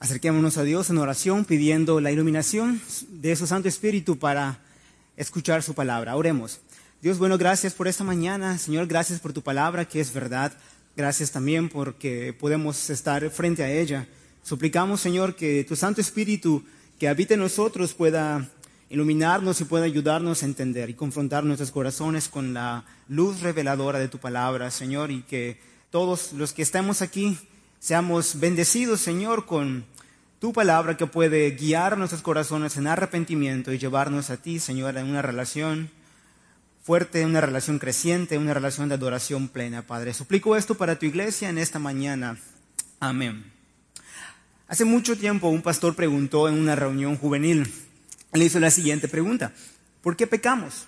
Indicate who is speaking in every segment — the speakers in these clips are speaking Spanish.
Speaker 1: Acerquémonos a Dios en oración pidiendo la iluminación de su Santo Espíritu para escuchar su palabra. Oremos. Dios, bueno, gracias por esta mañana. Señor, gracias por tu palabra que es verdad. Gracias también porque podemos estar frente a ella. Suplicamos, Señor, que tu Santo Espíritu que habite en nosotros pueda iluminarnos y pueda ayudarnos a entender y confrontar nuestros corazones con la luz reveladora de tu palabra, Señor, y que todos los que estamos aquí Seamos bendecidos, Señor, con tu palabra que puede guiar nuestros corazones en arrepentimiento y llevarnos a ti, Señor, en una relación fuerte, una relación creciente, una relación de adoración plena, Padre. Suplico esto para tu iglesia en esta mañana. Amén. Hace mucho tiempo un pastor preguntó en una reunión juvenil, le hizo la siguiente pregunta, ¿por qué pecamos?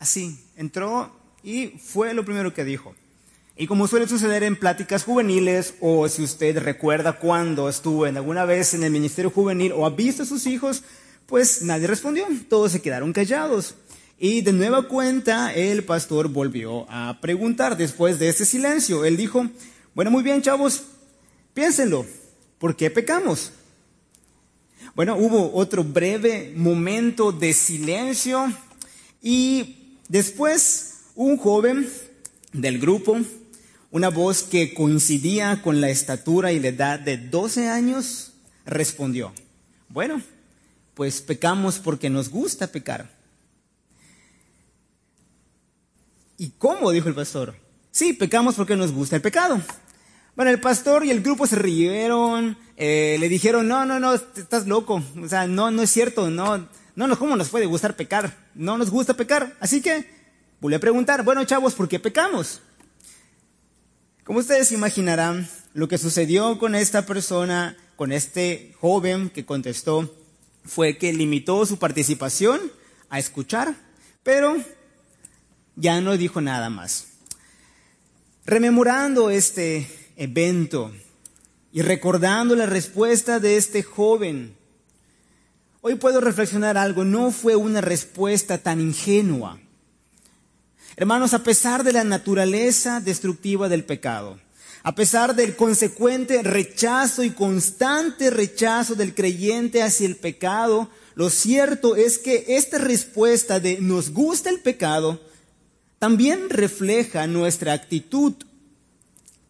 Speaker 1: Así, entró y fue lo primero que dijo. Y como suele suceder en pláticas juveniles, o si usted recuerda cuando estuvo en alguna vez en el ministerio juvenil o ha visto a sus hijos, pues nadie respondió, todos se quedaron callados. Y de nueva cuenta el pastor volvió a preguntar después de ese silencio. Él dijo, bueno, muy bien chavos, piénsenlo, ¿por qué pecamos? Bueno, hubo otro breve momento de silencio y después un joven del grupo una voz que coincidía con la estatura y la edad de 12 años respondió, bueno, pues pecamos porque nos gusta pecar. ¿Y cómo? dijo el pastor. Sí, pecamos porque nos gusta el pecado. Bueno, el pastor y el grupo se rieron, eh, le dijeron, no, no, no, estás loco, o sea, no, no es cierto, no, no, no, ¿cómo nos puede gustar pecar? No nos gusta pecar. Así que, voy a preguntar, bueno, chavos, ¿por qué pecamos? Como ustedes imaginarán, lo que sucedió con esta persona, con este joven que contestó, fue que limitó su participación a escuchar, pero ya no dijo nada más. Rememorando este evento y recordando la respuesta de este joven, hoy puedo reflexionar algo, no fue una respuesta tan ingenua. Hermanos, a pesar de la naturaleza destructiva del pecado, a pesar del consecuente rechazo y constante rechazo del creyente hacia el pecado, lo cierto es que esta respuesta de nos gusta el pecado también refleja nuestra actitud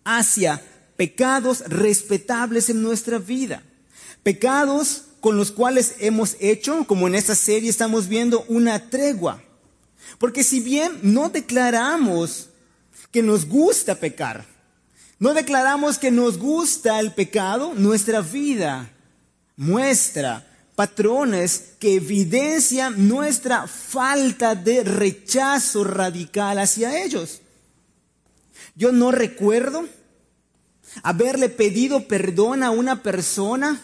Speaker 1: hacia pecados respetables en nuestra vida. Pecados con los cuales hemos hecho, como en esta serie estamos viendo, una tregua porque si bien no declaramos que nos gusta pecar, no declaramos que nos gusta el pecado, nuestra vida muestra patrones que evidencian nuestra falta de rechazo radical hacia ellos. Yo no recuerdo haberle pedido perdón a una persona,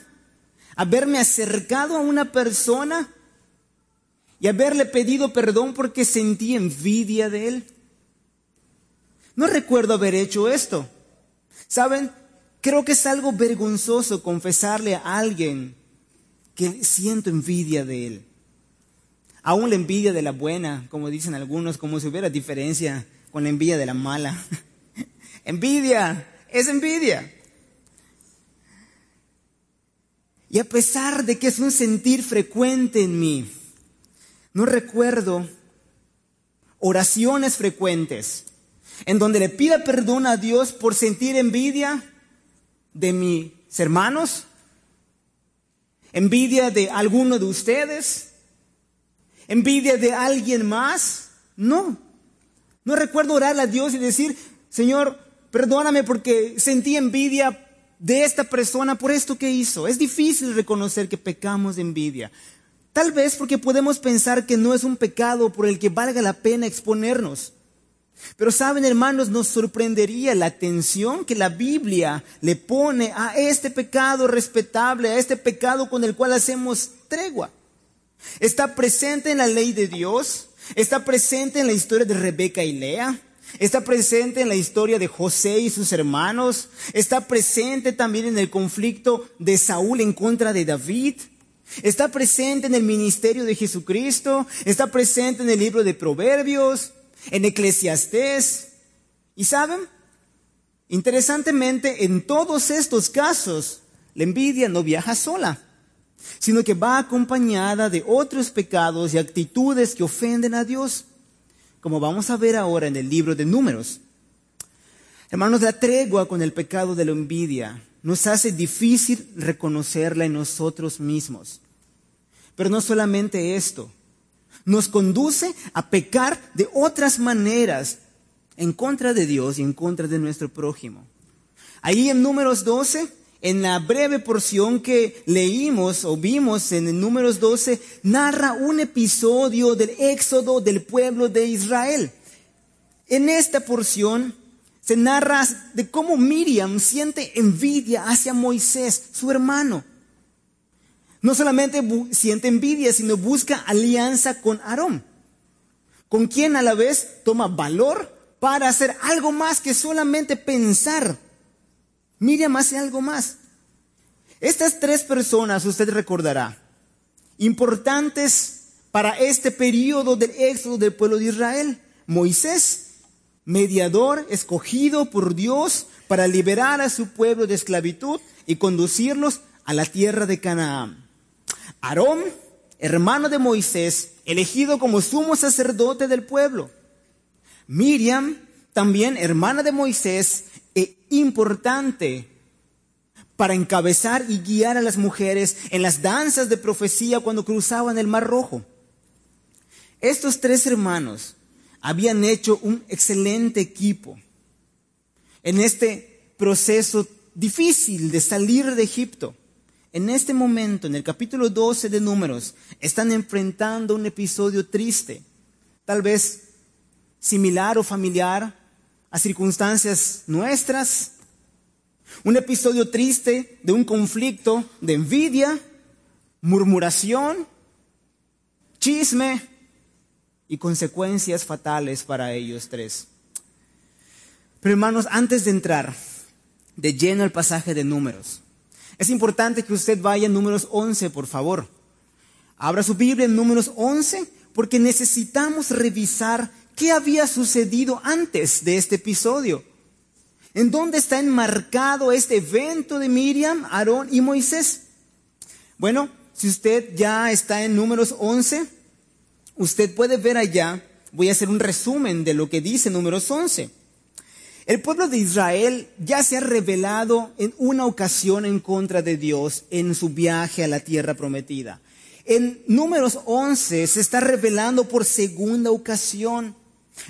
Speaker 1: haberme acercado a una persona y haberle pedido perdón porque sentí envidia de él. No recuerdo haber hecho esto. ¿Saben? Creo que es algo vergonzoso confesarle a alguien que siento envidia de él. Aún la envidia de la buena, como dicen algunos, como si hubiera diferencia con la envidia de la mala. envidia, es envidia. Y a pesar de que es un sentir frecuente en mí, no recuerdo oraciones frecuentes en donde le pida perdón a Dios por sentir envidia de mis hermanos, envidia de alguno de ustedes, envidia de alguien más. No, no recuerdo orar a Dios y decir, Señor, perdóname porque sentí envidia de esta persona por esto que hizo. Es difícil reconocer que pecamos de envidia. Tal vez porque podemos pensar que no es un pecado por el que valga la pena exponernos. Pero saben, hermanos, nos sorprendería la atención que la Biblia le pone a este pecado respetable, a este pecado con el cual hacemos tregua. Está presente en la ley de Dios, está presente en la historia de Rebeca y Lea, está presente en la historia de José y sus hermanos, está presente también en el conflicto de Saúl en contra de David. Está presente en el ministerio de Jesucristo, está presente en el libro de Proverbios, en Eclesiastés. ¿Y saben? Interesantemente, en todos estos casos, La envidia no viaja sola, sino que va acompañada de otros pecados y actitudes que ofenden a Dios, como vamos a ver ahora en el libro de números. Hermanos, la tregua con el pecado de la envidia nos hace difícil reconocerla en nosotros mismos. Pero no solamente esto, nos conduce a pecar de otras maneras en contra de Dios y en contra de nuestro prójimo. Ahí en números 12, en la breve porción que leímos o vimos en el números 12, narra un episodio del éxodo del pueblo de Israel. En esta porción se narra de cómo Miriam siente envidia hacia Moisés, su hermano. No solamente siente envidia, sino busca alianza con Aarón, con quien a la vez toma valor para hacer algo más que solamente pensar. Miriam hace algo más. Estas tres personas, usted recordará, importantes para este periodo del éxodo del pueblo de Israel. Moisés, mediador escogido por Dios para liberar a su pueblo de esclavitud y conducirlos a la tierra de Canaán. Aarón, hermano de Moisés, elegido como sumo sacerdote del pueblo. Miriam, también hermana de Moisés, e importante para encabezar y guiar a las mujeres en las danzas de profecía cuando cruzaban el Mar Rojo. Estos tres hermanos habían hecho un excelente equipo en este proceso difícil de salir de Egipto. En este momento, en el capítulo 12 de Números, están enfrentando un episodio triste, tal vez similar o familiar a circunstancias nuestras, un episodio triste de un conflicto de envidia, murmuración, chisme, y consecuencias fatales para ellos tres. Pero hermanos, antes de entrar de lleno al pasaje de números, es importante que usted vaya en números 11, por favor. Abra su Biblia en números 11 porque necesitamos revisar qué había sucedido antes de este episodio. ¿En dónde está enmarcado este evento de Miriam, Aarón y Moisés? Bueno, si usted ya está en números 11, Usted puede ver allá, voy a hacer un resumen de lo que dice números 11. El pueblo de Israel ya se ha revelado en una ocasión en contra de Dios en su viaje a la tierra prometida. En números 11 se está revelando por segunda ocasión.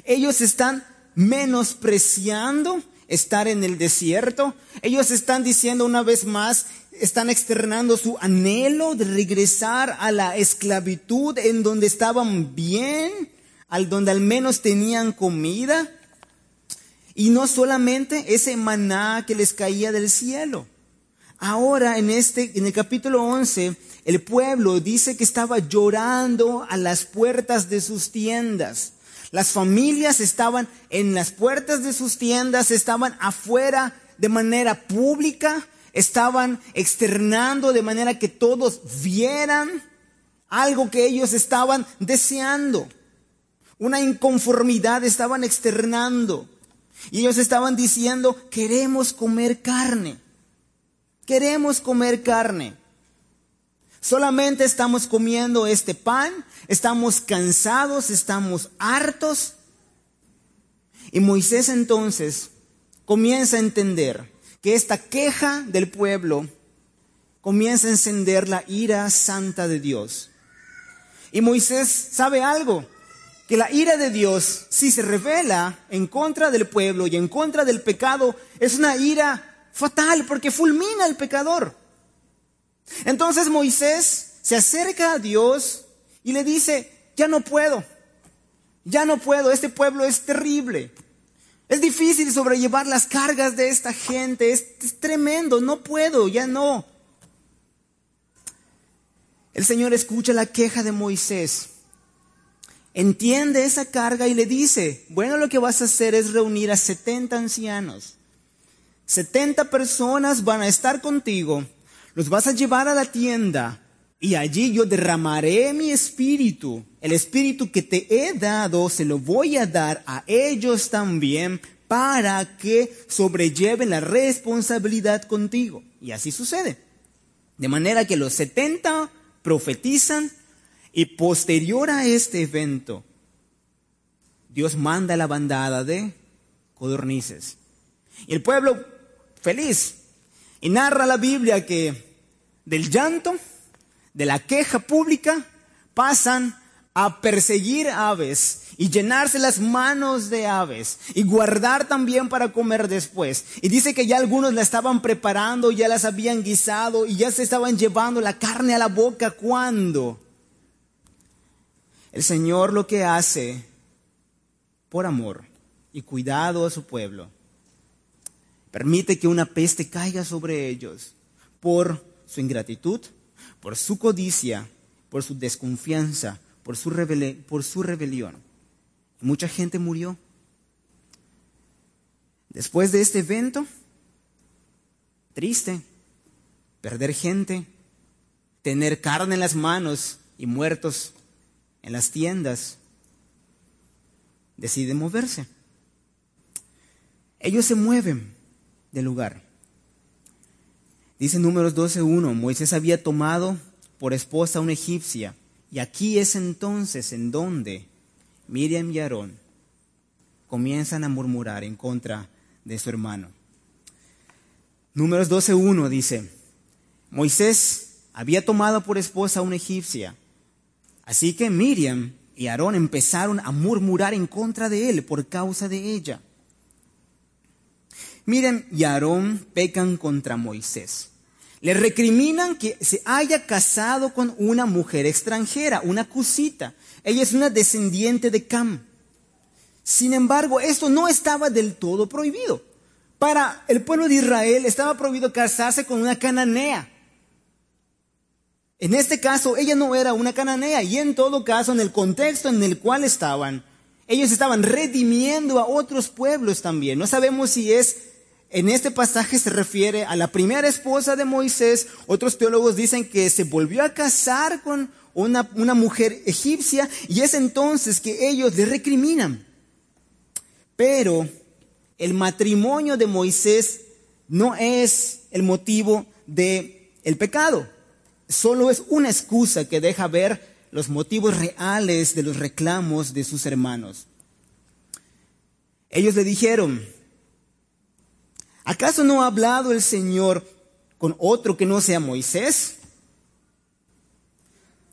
Speaker 1: Ellos están menospreciando estar en el desierto. Ellos están diciendo una vez más, están externando su anhelo de regresar a la esclavitud en donde estaban bien, al donde al menos tenían comida. Y no solamente ese maná que les caía del cielo. Ahora en este en el capítulo 11 el pueblo dice que estaba llorando a las puertas de sus tiendas. Las familias estaban en las puertas de sus tiendas, estaban afuera de manera pública, estaban externando de manera que todos vieran algo que ellos estaban deseando. Una inconformidad estaban externando. Y ellos estaban diciendo, queremos comer carne. Queremos comer carne. Solamente estamos comiendo este pan, estamos cansados, estamos hartos. Y Moisés entonces comienza a entender que esta queja del pueblo comienza a encender la ira santa de Dios. Y Moisés sabe algo, que la ira de Dios, si se revela en contra del pueblo y en contra del pecado, es una ira fatal porque fulmina al pecador. Entonces Moisés se acerca a Dios y le dice, ya no puedo, ya no puedo, este pueblo es terrible. Es difícil sobrellevar las cargas de esta gente. Es, tremendo. No puedo, ya no. El Señor escucha la queja de Moisés. Entiende esa carga y le dice, bueno, lo que vas a hacer es reunir a 70 ancianos. 70 personas van a estar contigo. Los vas a llevar a la tienda y allí yo derramaré mi espíritu. El espíritu que te he dado se lo voy a dar a ellos también para que sobrelleven la responsabilidad contigo. Y así sucede. De manera que los 70 profetizan y posterior a este evento, Dios manda la bandada de codornices. Y el pueblo feliz. Y narra la Biblia que del llanto, de la queja pública, pasan a perseguir aves y llenarse las manos de aves y guardar también para comer después. Y dice que ya algunos la estaban preparando, ya las habían guisado y ya se estaban llevando la carne a la boca cuando el Señor lo que hace por amor y cuidado a su pueblo, permite que una peste caiga sobre ellos por su ingratitud, por su codicia, por su desconfianza, por su, por su rebelión. Mucha gente murió. Después de este evento, triste, perder gente, tener carne en las manos y muertos en las tiendas, decide moverse. Ellos se mueven del lugar. Dice Números 12.1, Moisés había tomado por esposa a una egipcia, y aquí es entonces en donde Miriam y Aarón comienzan a murmurar en contra de su hermano. Números 12.1 dice, Moisés había tomado por esposa a una egipcia, así que Miriam y Aarón empezaron a murmurar en contra de él por causa de ella. Miren, y Aarón pecan contra Moisés. Le recriminan que se haya casado con una mujer extranjera, una cusita. Ella es una descendiente de Cam. Sin embargo, esto no estaba del todo prohibido. Para el pueblo de Israel estaba prohibido casarse con una cananea. En este caso, ella no era una cananea y en todo caso, en el contexto en el cual estaban, ellos estaban redimiendo a otros pueblos también. No sabemos si es en este pasaje se refiere a la primera esposa de Moisés. Otros teólogos dicen que se volvió a casar con una, mujer egipcia y es entonces que ellos le recriminan. Pero el matrimonio de Moisés no es el motivo del el pecado. Solo es una excusa que deja ver los motivos reales de los reclamos de sus hermanos. Ellos le dijeron, ¿Acaso no ha hablado el Señor con otro que no sea Moisés?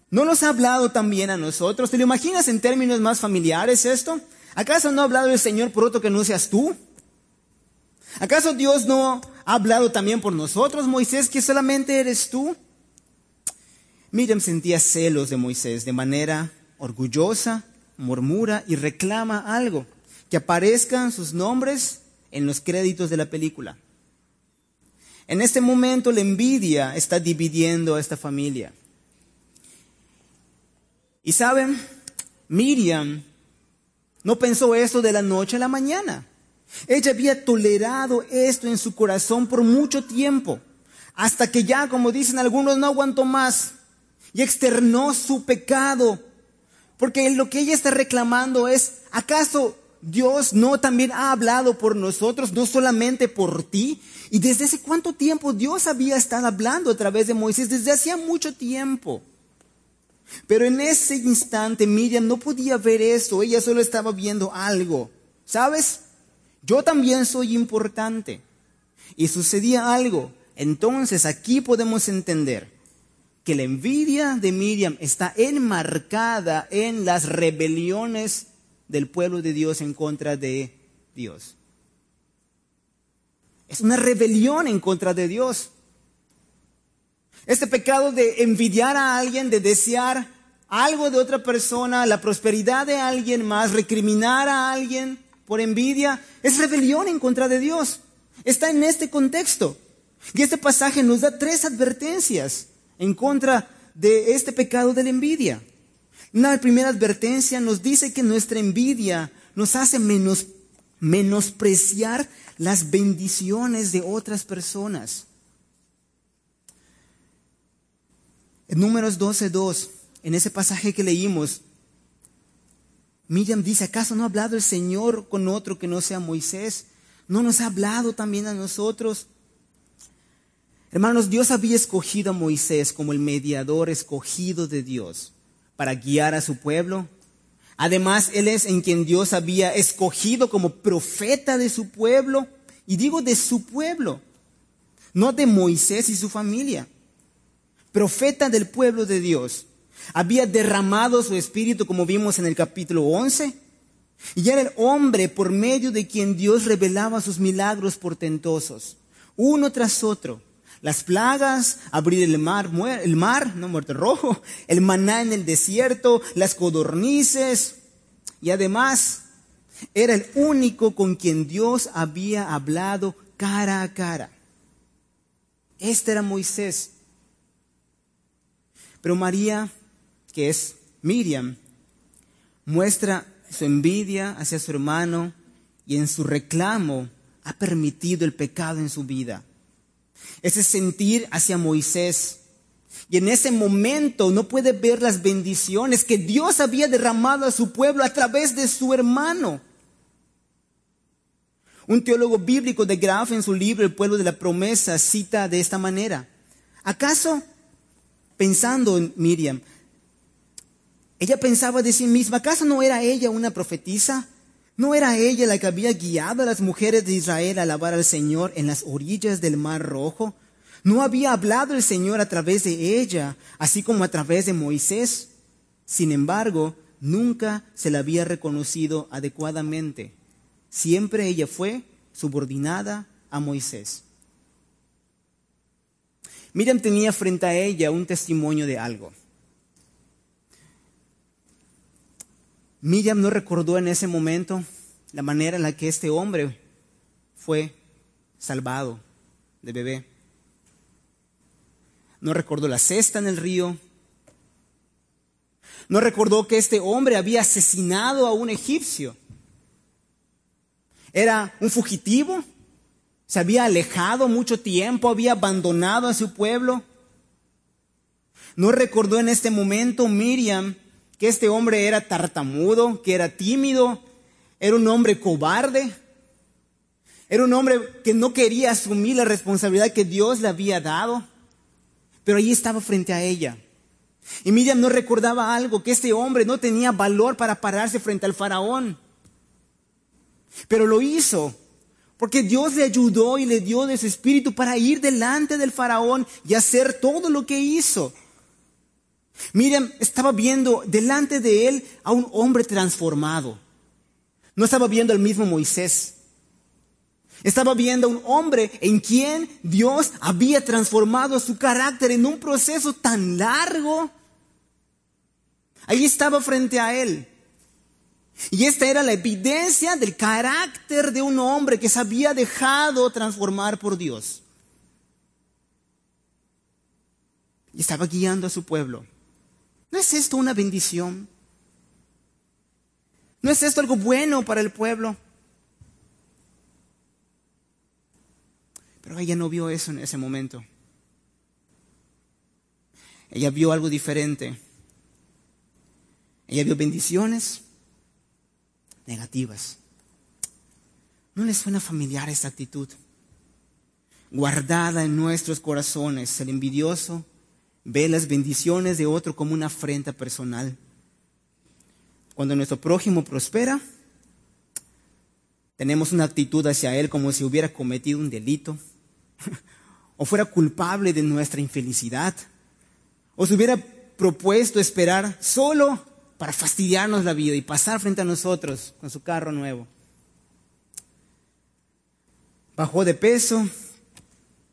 Speaker 1: ¿No nos ha hablado también a nosotros? ¿Te lo imaginas en términos más familiares esto? ¿Acaso no ha hablado el Señor por otro que no seas tú? ¿Acaso Dios no ha hablado también por nosotros, Moisés, que solamente eres tú? Miriam sentía celos de Moisés de manera orgullosa, murmura y reclama algo, que aparezcan sus nombres en los créditos de la película. En este momento la envidia está dividiendo a esta familia. Y saben, Miriam no pensó eso de la noche a la mañana. Ella había tolerado esto en su corazón por mucho tiempo, hasta que ya, como dicen algunos, no aguantó más y externó su pecado. Porque lo que ella está reclamando es, ¿acaso Dios no también ha hablado por nosotros, no solamente por ti. Y desde hace cuánto tiempo Dios había estado hablando a través de Moisés, desde hacía mucho tiempo. Pero en ese instante Miriam no podía ver eso, ella solo estaba viendo algo. ¿Sabes? Yo también soy importante. Y sucedía algo. Entonces aquí podemos entender que la envidia de Miriam está enmarcada en las rebeliones del pueblo de Dios en contra de Dios. Es una rebelión en contra de Dios. Este pecado de envidiar a alguien, de desear algo de otra persona, la prosperidad de alguien más, recriminar a alguien por envidia, es rebelión en contra de Dios. Está en este contexto. Y este pasaje nos da tres advertencias en contra de este pecado de la envidia. Una primera advertencia nos dice que nuestra envidia nos hace menos, menospreciar las bendiciones de otras personas. En números 12.2, en ese pasaje que leímos, Miriam dice, ¿acaso no ha hablado el Señor con otro que no sea Moisés? ¿No nos ha hablado también a nosotros? Hermanos, Dios había escogido a Moisés como el mediador escogido de Dios para guiar a su pueblo. Además, Él es en quien Dios había escogido como profeta de su pueblo. Y digo de su pueblo, no de Moisés y su familia. Profeta del pueblo de Dios. Había derramado su espíritu, como vimos en el capítulo 11. Y era el hombre por medio de quien Dios revelaba sus milagros portentosos, uno tras otro las plagas, abrir el mar, el mar, no muerto rojo, el maná en el desierto, las codornices. Y además, era el único con quien Dios había hablado cara a cara. Este era Moisés. Pero María, que es Miriam, muestra su envidia hacia su hermano y en su reclamo ha permitido el pecado en su vida ese sentir hacia Moisés. Y en ese momento no puede ver las bendiciones que Dios había derramado a su pueblo a través de su hermano. Un teólogo bíblico de Graf en su libro El pueblo de la promesa cita de esta manera. ¿Acaso, pensando en Miriam, ella pensaba de sí misma, ¿acaso no era ella una profetisa? ¿No era ella la que había guiado a las mujeres de Israel a alabar al Señor en las orillas del Mar Rojo? ¿No había hablado el Señor a través de ella, así como a través de Moisés? Sin embargo, nunca se la había reconocido adecuadamente. Siempre ella fue subordinada a Moisés. Miriam tenía frente a ella un testimonio de algo. Miriam no recordó en ese momento la manera en la que este hombre fue salvado de bebé. No recordó la cesta en el río. No recordó que este hombre había asesinado a un egipcio. Era un fugitivo. Se había alejado mucho tiempo, había abandonado a su pueblo. No recordó en este momento Miriam que este hombre era tartamudo, que era tímido, era un hombre cobarde, era un hombre que no quería asumir la responsabilidad que Dios le había dado, pero allí estaba frente a ella. Y Miriam no recordaba algo, que este hombre no tenía valor para pararse frente al faraón, pero lo hizo. Porque Dios le ayudó y le dio de su espíritu para ir delante del faraón y hacer todo lo que hizo. Miriam estaba viendo delante de él a un hombre transformado. No estaba viendo al mismo Moisés. Estaba viendo a un hombre en quien Dios había transformado su carácter en un proceso tan largo. Ahí estaba frente a él. Y esta era la evidencia del carácter de un hombre que se había dejado transformar por Dios. Y estaba guiando a su pueblo. ¿No es esto una bendición? ¿No es esto algo bueno para el pueblo? Pero ella no vio eso en ese momento. Ella vio algo diferente. Ella vio bendiciones negativas. ¿No les suena familiar esta actitud? Guardada en nuestros corazones, el envidioso ve las bendiciones de otro como una afrenta personal. Cuando nuestro prójimo prospera, tenemos una actitud hacia él como si hubiera cometido un delito, o fuera culpable de nuestra infelicidad, o se hubiera propuesto esperar solo para fastidiarnos la vida y pasar frente a nosotros con su carro nuevo. Bajó de peso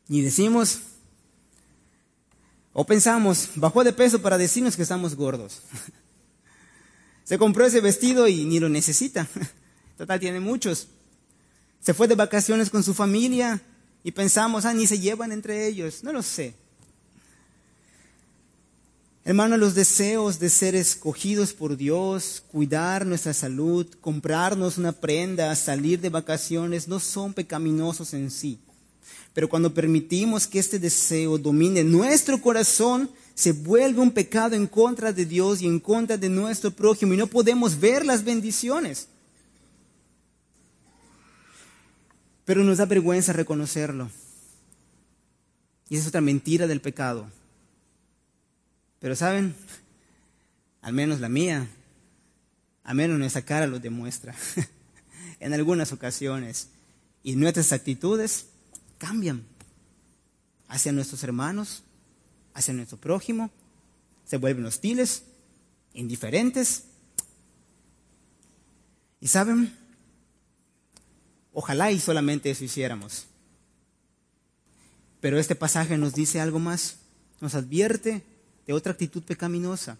Speaker 1: y decimos, o pensamos, bajó de peso para decirnos que estamos gordos. Se compró ese vestido y ni lo necesita. Total, tiene muchos. Se fue de vacaciones con su familia y pensamos, ah, ni se llevan entre ellos. No lo sé. Hermano, los deseos de ser escogidos por Dios, cuidar nuestra salud, comprarnos una prenda, salir de vacaciones, no son pecaminosos en sí. Pero cuando permitimos que este deseo domine nuestro corazón, se vuelve un pecado en contra de Dios y en contra de nuestro prójimo y no podemos ver las bendiciones. Pero nos da vergüenza reconocerlo. Y es otra mentira del pecado. Pero saben, al menos la mía, al menos nuestra cara lo demuestra en algunas ocasiones. Y nuestras actitudes cambian hacia nuestros hermanos, hacia nuestro prójimo, se vuelven hostiles, indiferentes. Y saben, ojalá y solamente eso hiciéramos. Pero este pasaje nos dice algo más, nos advierte de otra actitud pecaminosa.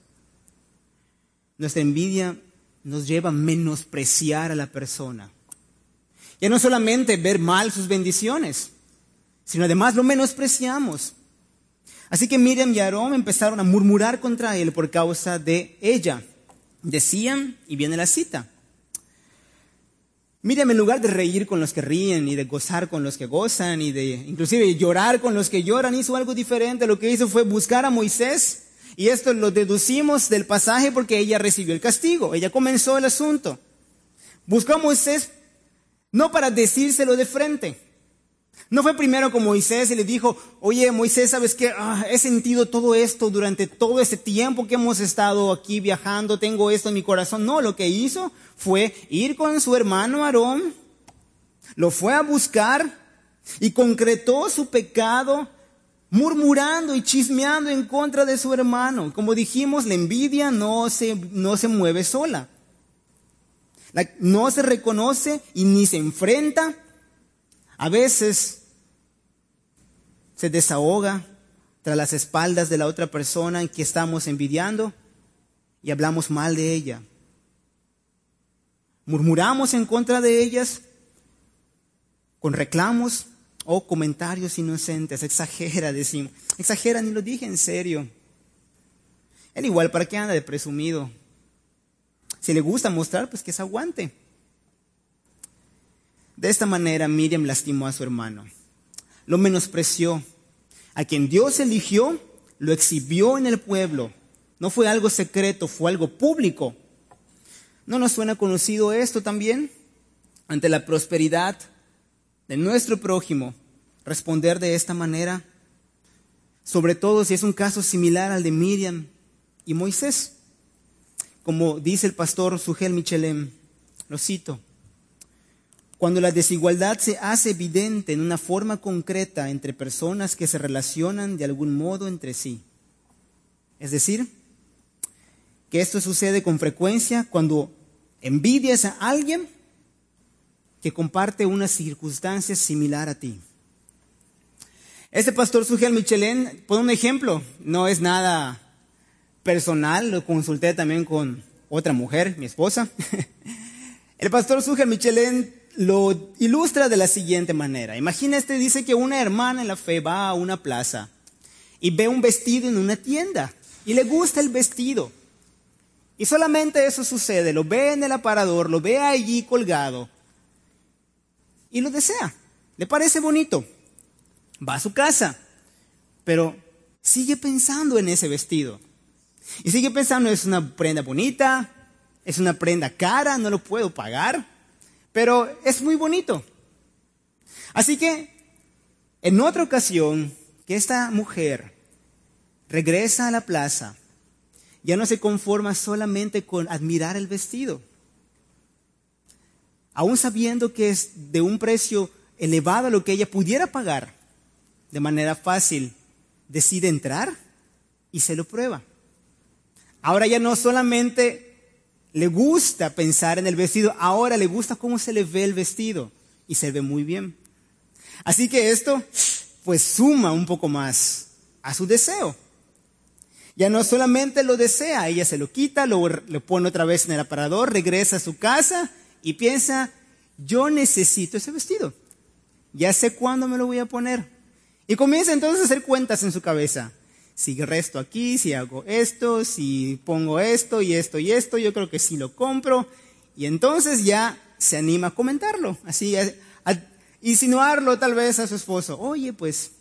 Speaker 1: Nuestra envidia nos lleva a menospreciar a la persona. Ya no solamente ver mal sus bendiciones, sino además lo menospreciamos. Así que Miriam y Aarón empezaron a murmurar contra él por causa de ella. Decían, y viene la cita, Miriam en lugar de reír con los que ríen y de gozar con los que gozan y de inclusive llorar con los que lloran, hizo algo diferente. Lo que hizo fue buscar a Moisés y esto lo deducimos del pasaje porque ella recibió el castigo. Ella comenzó el asunto. Buscó a Moisés no para decírselo de frente, no fue primero con Moisés y le dijo, oye Moisés, ¿sabes qué? Ah, he sentido todo esto durante todo este tiempo que hemos estado aquí viajando, tengo esto en mi corazón. No, lo que hizo fue ir con su hermano Aarón, lo fue a buscar y concretó su pecado murmurando y chismeando en contra de su hermano. Como dijimos, la envidia no se, no se mueve sola. no se reconoce y ni se enfrenta a veces se desahoga tras las espaldas de la otra persona en que estamos envidiando y hablamos mal de ella. Murmuramos en contra de ellas con reclamos o comentarios inocentes. Exagera, decimos. Exagera, ni lo dije en serio. Él igual, ¿para qué anda de presumido? Si le gusta mostrar, pues que se aguante. De esta manera Miriam lastimó a su hermano, lo menospreció. A quien Dios eligió, lo exhibió en el pueblo. No fue algo secreto, fue algo público. ¿No nos suena conocido esto también? Ante la prosperidad de nuestro prójimo, responder de esta manera, sobre todo si es un caso similar al de Miriam y Moisés. Como dice el pastor Sugel Michelem, lo cito, cuando la desigualdad se hace evidente en una forma concreta entre personas que se relacionan de algún modo entre sí. Es decir, que esto sucede con frecuencia cuando envidias a alguien que comparte una circunstancia similar a ti. Este pastor Sugel Michelén pone un ejemplo, no es nada personal, lo consulté también con otra mujer, mi esposa. El pastor Sugel Michelén lo ilustra de la siguiente manera. Imagina este, dice que una hermana en la fe va a una plaza y ve un vestido en una tienda y le gusta el vestido. Y solamente eso sucede, lo ve en el aparador, lo ve allí colgado y lo desea. Le parece bonito. Va a su casa, pero sigue pensando en ese vestido. Y sigue pensando, es una prenda bonita, es una prenda cara, no lo puedo pagar. Pero es muy bonito. Así que, en otra ocasión, que esta mujer regresa a la plaza, ya no se conforma solamente con admirar el vestido. Aún sabiendo que es de un precio elevado a lo que ella pudiera pagar, de manera fácil, decide entrar y se lo prueba. Ahora ya no solamente le gusta pensar en el vestido, ahora le gusta cómo se le ve el vestido y se ve muy bien. Así que esto pues suma un poco más a su deseo. Ya no solamente lo desea, ella se lo quita, lo, lo pone otra vez en el aparador, regresa a su casa y piensa, yo necesito ese vestido. Ya sé cuándo me lo voy a poner. Y comienza entonces a hacer cuentas en su cabeza si resto aquí, si hago esto, si pongo esto y esto y esto, yo creo que sí lo compro. Y entonces ya se anima a comentarlo, así, a, insinuarlo tal vez a su esposo. Oye, pues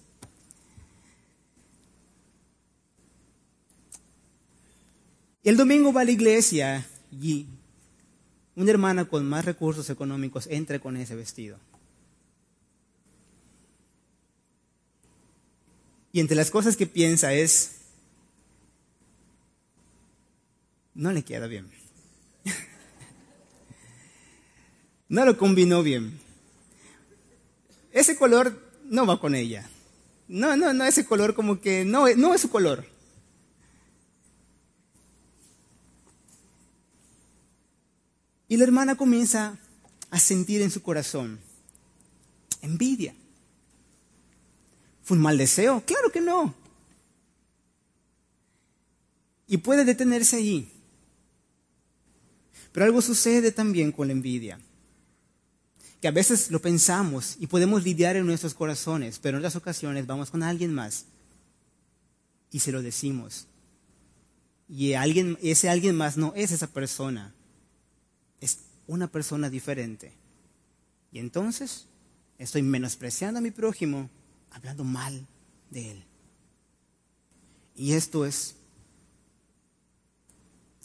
Speaker 1: El domingo va a la iglesia y una hermana con más recursos económicos entra con ese vestido. Y entre las cosas que piensa es, no le queda bien. no lo combinó bien. Ese color no va con ella. No, no, no, ese color como que no, no es su color. Y la hermana comienza a sentir en su corazón envidia. ¿Fue un mal deseo? Claro que no. Y puede detenerse allí. Pero algo sucede también con la envidia. Que a veces lo pensamos y podemos lidiar en nuestros corazones, pero en otras ocasiones vamos con alguien más y se lo decimos. Y alguien, ese alguien más no es esa persona, es una persona diferente. Y entonces estoy menospreciando a mi prójimo hablando mal de él. Y esto es,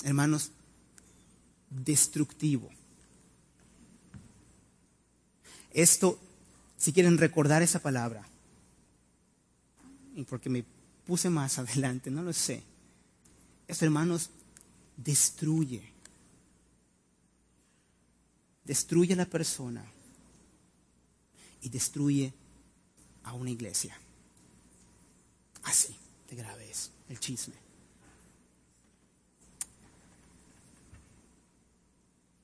Speaker 1: hermanos, destructivo. Esto, si quieren recordar esa palabra, y porque me puse más adelante, no lo sé. Esto, hermanos, destruye. Destruye a la persona y destruye a una iglesia. Así de grave es el chisme.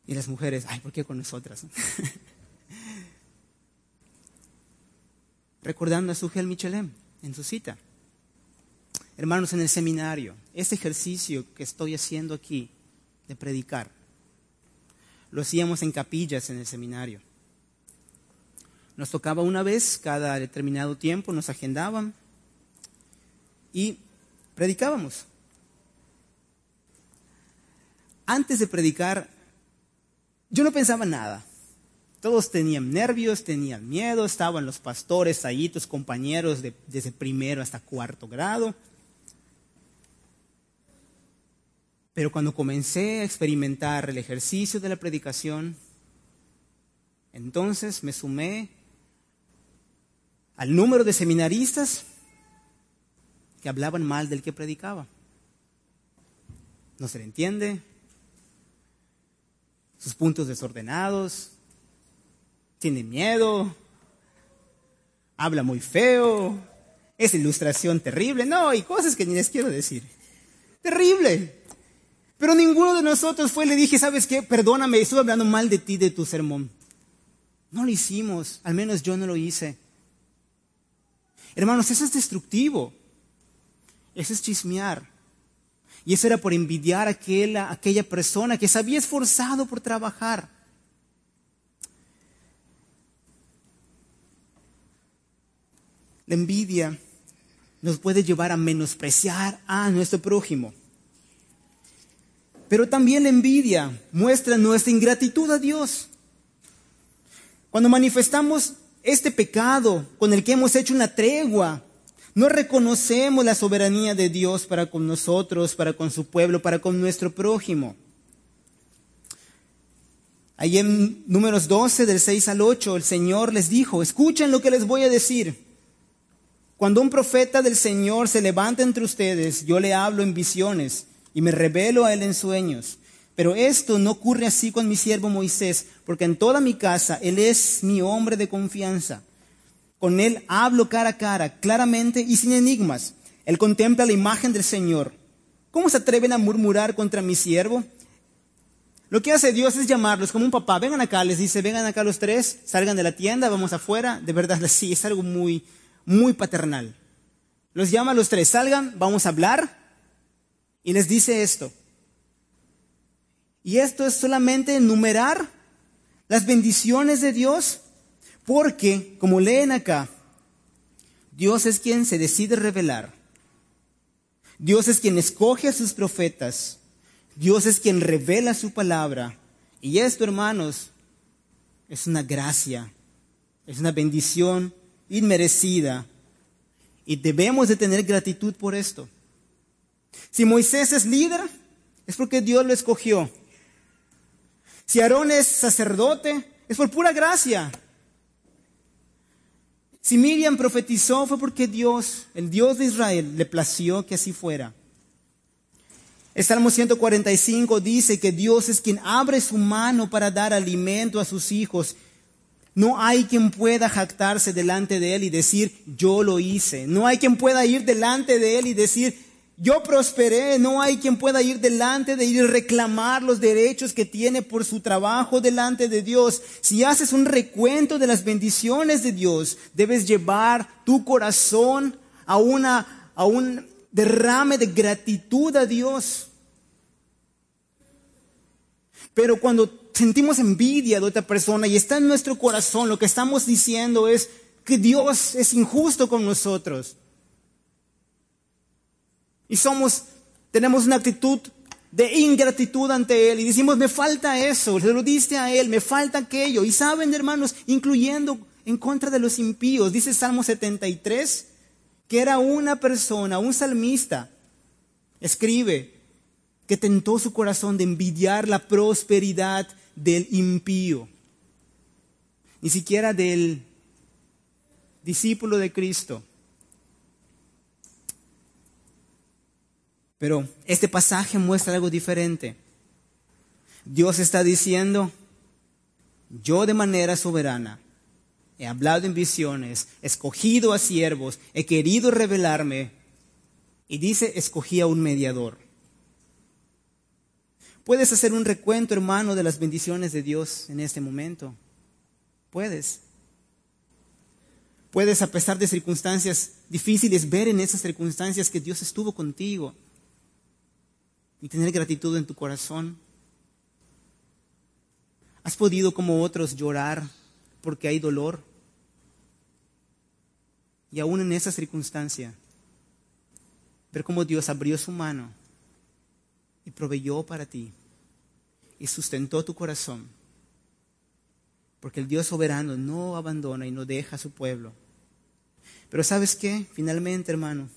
Speaker 1: Y las mujeres, ay, ¿por qué con nosotras? Recordando a Sugel Michelem en su cita. Hermanos, en el seminario, este ejercicio que estoy haciendo aquí de predicar, lo hacíamos en capillas en el seminario. Nos tocaba una vez cada determinado tiempo, nos agendaban y predicábamos. Antes de predicar, yo no pensaba nada. Todos tenían nervios, tenían miedo, estaban los pastores ahí, tus compañeros de, desde primero hasta cuarto grado. Pero cuando comencé a experimentar el ejercicio de la predicación, entonces me sumé al número de seminaristas que hablaban mal del que predicaba. No se le entiende, sus puntos desordenados, tiene miedo, habla muy feo, es ilustración terrible, no, y cosas que ni les quiero decir. Terrible. Pero ninguno de nosotros fue y le dije, ¿sabes qué? Perdóname, estuve hablando mal de ti, de tu sermón. No lo hicimos, al menos yo no lo hice. Hermanos, eso es destructivo. Eso es chismear. Y eso era por envidiar a aquella, persona que se había esforzado por trabajar. La envidia nos puede llevar a menospreciar a nuestro prójimo. Pero también la envidia muestra nuestra ingratitud a Dios. Cuando manifestamos este pecado con el que hemos hecho una tregua, no reconocemos la soberanía de Dios para con nosotros, para con su pueblo, para con nuestro prójimo. Ahí en números 12 del 6 al 8 el Señor les dijo, escuchen lo que les voy a decir. Cuando un profeta del Señor se levanta entre ustedes, yo le hablo en visiones y me revelo a él en sueños. Pero esto no ocurre así con mi siervo Moisés, porque en toda mi casa él es mi hombre de confianza. Con él hablo cara a cara, claramente y sin enigmas. Él contempla la imagen del Señor. ¿Cómo se atreven a murmurar contra mi siervo? Lo que hace Dios es llamarlos como un papá. Vengan acá, les dice, vengan acá los tres, salgan de la tienda, vamos afuera. De verdad, sí, es algo muy, muy paternal. Los llama a los tres, salgan, vamos a hablar. Y les dice esto. Y esto es solamente enumerar las bendiciones de Dios, porque, como leen acá, Dios es quien se decide revelar. Dios es quien escoge a sus profetas. Dios es quien revela su palabra. Y esto, hermanos, es una gracia, es una bendición inmerecida. Y debemos de tener gratitud por esto. Si Moisés es líder, es porque Dios lo escogió. Si Aarón es sacerdote, es por pura gracia. Si Miriam profetizó fue porque Dios, el Dios de Israel, le plació que así fuera. El Salmo 145 dice que Dios es quien abre su mano para dar alimento a sus hijos. No hay quien pueda jactarse delante de Él y decir, yo lo hice. No hay quien pueda ir delante de Él y decir, yo prosperé. No hay quien pueda ir delante de Él y reclamar los derechos que tiene por su trabajo delante de Dios. Si haces un recuento de las bendiciones de Dios, debes llevar tu corazón a, una, a un derrame de gratitud a Dios. Pero cuando sentimos envidia de otra persona y está en nuestro corazón, lo que estamos diciendo es que Dios es injusto con nosotros. Y somos, tenemos una actitud de ingratitud ante Él y decimos, me falta eso, se lo diste a Él, me falta aquello. Y saben, hermanos, incluyendo en contra de los impíos, dice Salmo 73, que era una persona, un salmista, escribe, que tentó su corazón de envidiar la prosperidad del impío, ni siquiera del discípulo de Cristo. Pero este pasaje muestra algo diferente. Dios está diciendo, yo de manera soberana he hablado en visiones, escogido a siervos, he querido revelarme, y dice, escogí a un mediador. Puedes hacer un recuento, hermano, de las bendiciones de Dios en este momento. Puedes. Puedes, a pesar de circunstancias difíciles, ver en esas circunstancias que Dios estuvo contigo y tener gratitud en tu corazón. ¿Has podido, como otros, llorar porque hay dolor? Y aún en esa circunstancia, ver cómo Dios abrió su mano y proveyó para ti y sustentó tu corazón. Porque el Dios soberano no abandona y no deja a su pueblo. Pero sabes qué? Finalmente, hermano,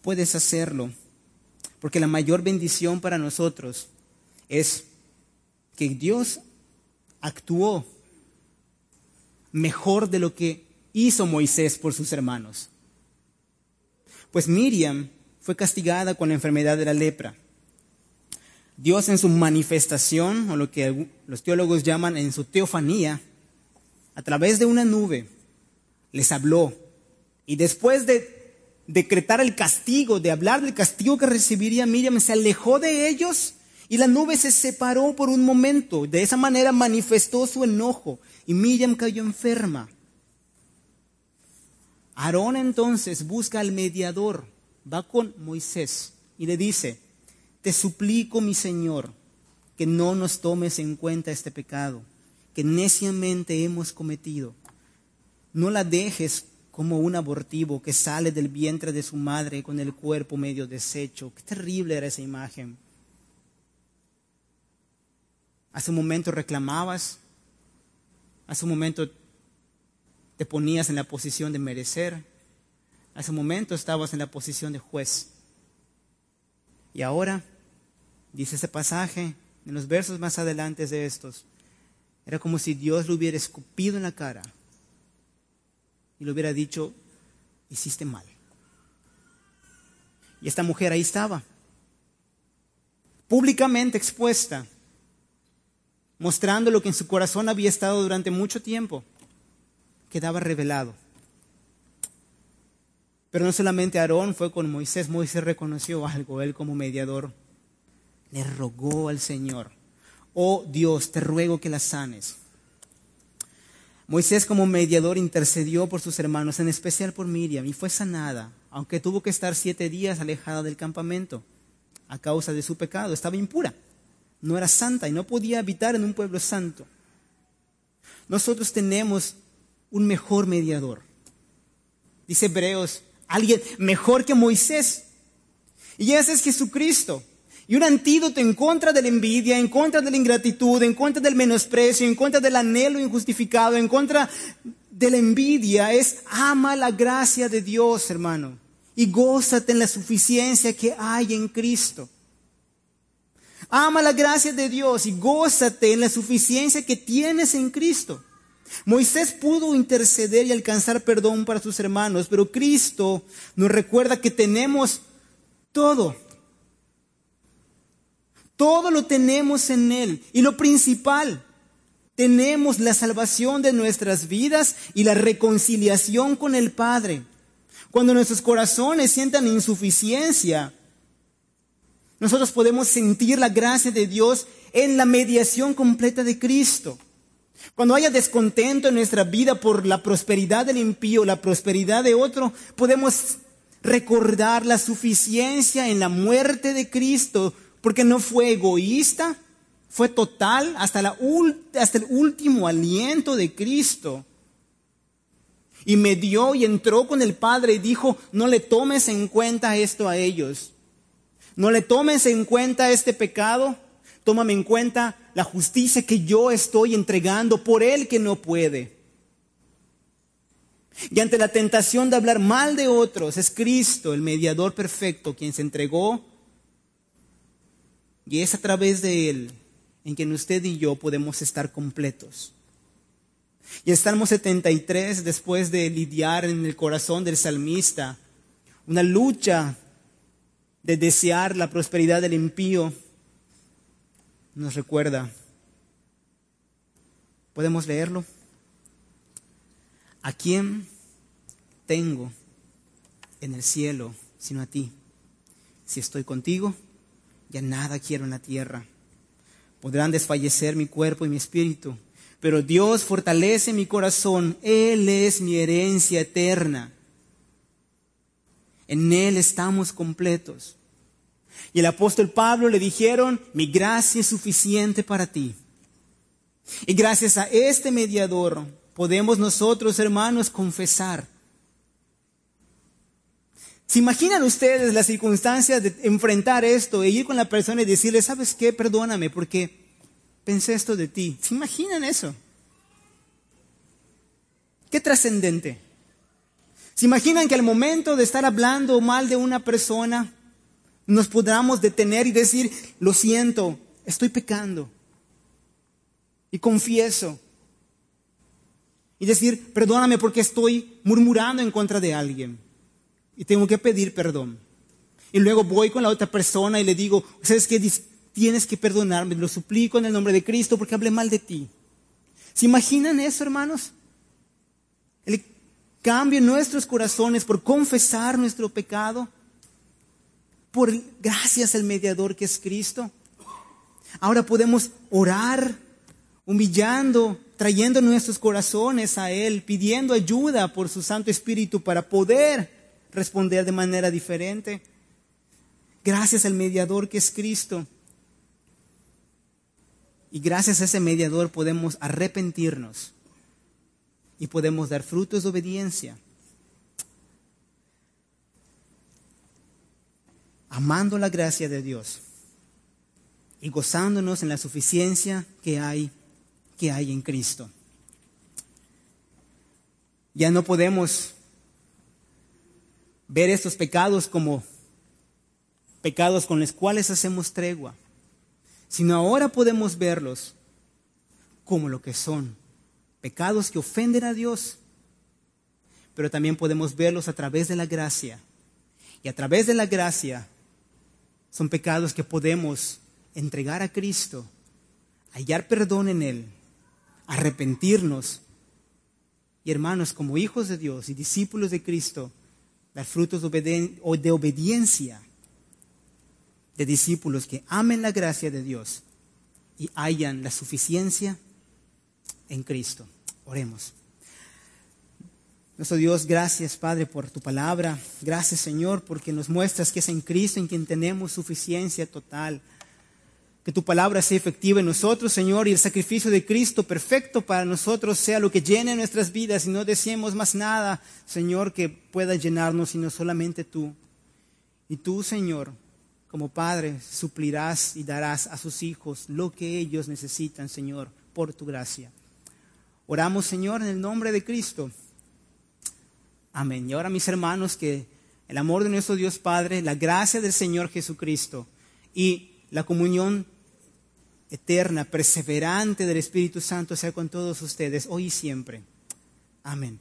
Speaker 1: puedes hacerlo. Porque la mayor bendición para nosotros es que Dios actuó mejor de lo que hizo Moisés por sus hermanos. Pues Miriam fue castigada con la enfermedad de la lepra. Dios en su manifestación, o lo que los teólogos llaman en su teofanía, a través de una nube, les habló. Y después de decretar el castigo, de hablar del castigo que recibiría Miriam, se alejó de ellos y la nube se separó por un momento. De esa manera manifestó su enojo y Miriam cayó enferma. Aarón entonces busca al mediador va con Moisés y le dice, te suplico, mi Señor, que no nos tomes en cuenta este pecado que neciamente hemos cometido. No la dejes como un abortivo que sale del vientre de su madre con el cuerpo medio deshecho. Qué terrible era esa imagen. Hace un momento reclamabas, hace un momento te ponías en la posición de merecer, Hace un momento estabas en la posición de juez. Y ahora, dice ese pasaje, en los versos más adelante de estos, era como si Dios lo hubiera escupido en la cara y le hubiera dicho, hiciste mal. Y esta mujer ahí estaba, públicamente expuesta, mostrando lo que en su corazón había estado durante mucho tiempo, quedaba revelado. Pero no solamente Aarón fue con Moisés, Moisés reconoció algo, él como mediador. Le rogó al Señor, oh Dios, te ruego que la sanes. Moisés como mediador intercedió por sus hermanos, en especial por Miriam, y fue sanada, aunque tuvo que estar siete días alejada del campamento a causa de su pecado. Estaba impura, no era santa y no podía habitar en un pueblo santo. Nosotros tenemos un mejor mediador. Dice Hebreos alguien mejor que Moisés. Y ese es Jesucristo. Y un antídoto en contra de la envidia, en contra de la ingratitud, en contra del menosprecio, en contra del anhelo injustificado, en contra de la envidia es ama la gracia de Dios, hermano. Y gózate en la suficiencia que hay en Cristo. Ama la gracia de Dios y gózate en la suficiencia que tienes en Cristo. Moisés pudo interceder y alcanzar perdón para sus hermanos, pero Cristo nos recuerda que tenemos todo. Todo lo tenemos en Él. Y lo principal, tenemos la salvación de nuestras vidas y la reconciliación con el Padre. Cuando nuestros corazones sientan insuficiencia, nosotros podemos sentir la gracia de Dios en la mediación completa de Cristo. Cuando haya descontento en nuestra vida por la prosperidad del impío, la prosperidad de otro, podemos recordar la suficiencia en la muerte de Cristo, porque no fue egoísta, fue total hasta, el último aliento de Cristo. Y me dio y entró con el Padre y dijo, no le tomes en cuenta esto a ellos. No le tomes en cuenta este pecado. Tómame en cuenta la justicia que yo estoy entregando por él que no puede. Y ante la tentación de hablar mal de otros, es Cristo, el mediador perfecto, quien se entregó. Y es a través de él en que usted y yo podemos estar completos. Y estamos 73, después de lidiar en el corazón del salmista, una lucha de desear la prosperidad del impío, nos recuerda. ¿Podemos leerlo? ¿A quién tengo en el cielo sino a ti? Si estoy contigo, ya nada quiero en la tierra. Podrán desfallecer mi cuerpo y mi espíritu, pero Dios fortalece mi corazón. Él es mi herencia eterna. En Él estamos completos. Y el apóstol Pablo le dijeron, mi gracia es suficiente para ti. Y gracias a este mediador podemos nosotros, hermanos, confesar. ¿Se imaginan ustedes las circunstancias de enfrentar esto e ir con la persona y decirle, ¿sabes qué? Perdóname porque pensé esto de ti. ¿Se imaginan eso? Qué trascendente. ¿Se imaginan que al momento de estar hablando mal de una persona, nos podamos detener y decir, lo siento, estoy pecando? Y confieso. Y decir, perdóname porque estoy murmurando en contra de alguien. Y tengo que pedir perdón. Y luego voy con la otra persona y le digo, ¿sabes qué? Tienes que perdonarme, lo suplico en el nombre de Cristo porque hablé mal de ti. ¿Se imaginan eso, hermanos? El cambio en nuestros corazones por confesar nuestro pecado, por gracias al mediador que es Cristo. Ahora podemos orar humillando, trayendo nuestros corazones a Él, pidiendo ayuda por su Santo Espíritu para poder responder de manera diferente. Gracias al mediador que es Cristo. Y gracias a ese mediador podemos arrepentirnos y podemos dar frutos de obediencia. Amando la gracia de Dios y gozándonos en la suficiencia que hay, que hay en Cristo. Ya no podemos ver estos pecados como pecados con los cuales hacemos tregua sino ahora podemos verlos como lo que son, pecados que ofenden a Dios, pero también podemos verlos a través de la gracia. Y a través de la gracia son pecados que podemos entregar a Cristo, hallar perdón en Él, arrepentirnos. Y hermanos, como hijos de Dios y discípulos de Cristo, dar frutos de, obediencia de discípulos que amen la gracia de Dios y hayan la suficiencia en Cristo. Oremos. Nuestro Dios, gracias Padre por tu palabra. Gracias Señor porque nos muestras que es en Cristo en quien tenemos suficiencia total. Que tu palabra sea efectiva en nosotros, Señor, y el sacrificio de Cristo perfecto para nosotros sea lo que llene nuestras vidas y no deseemos más nada, Señor, que pueda llenarnos, sino solamente tú. Y tú, Señor, como Padre, suplirás y darás a sus hijos lo que ellos necesitan, Señor, por tu gracia. Oramos, Señor, en el nombre de Cristo. Amén. Y ahora, mis hermanos, que el amor de nuestro Dios Padre, la gracia del Señor Jesucristo y la comunión eterna, perseverante del Espíritu Santo sea con todos ustedes, hoy y siempre. Amén.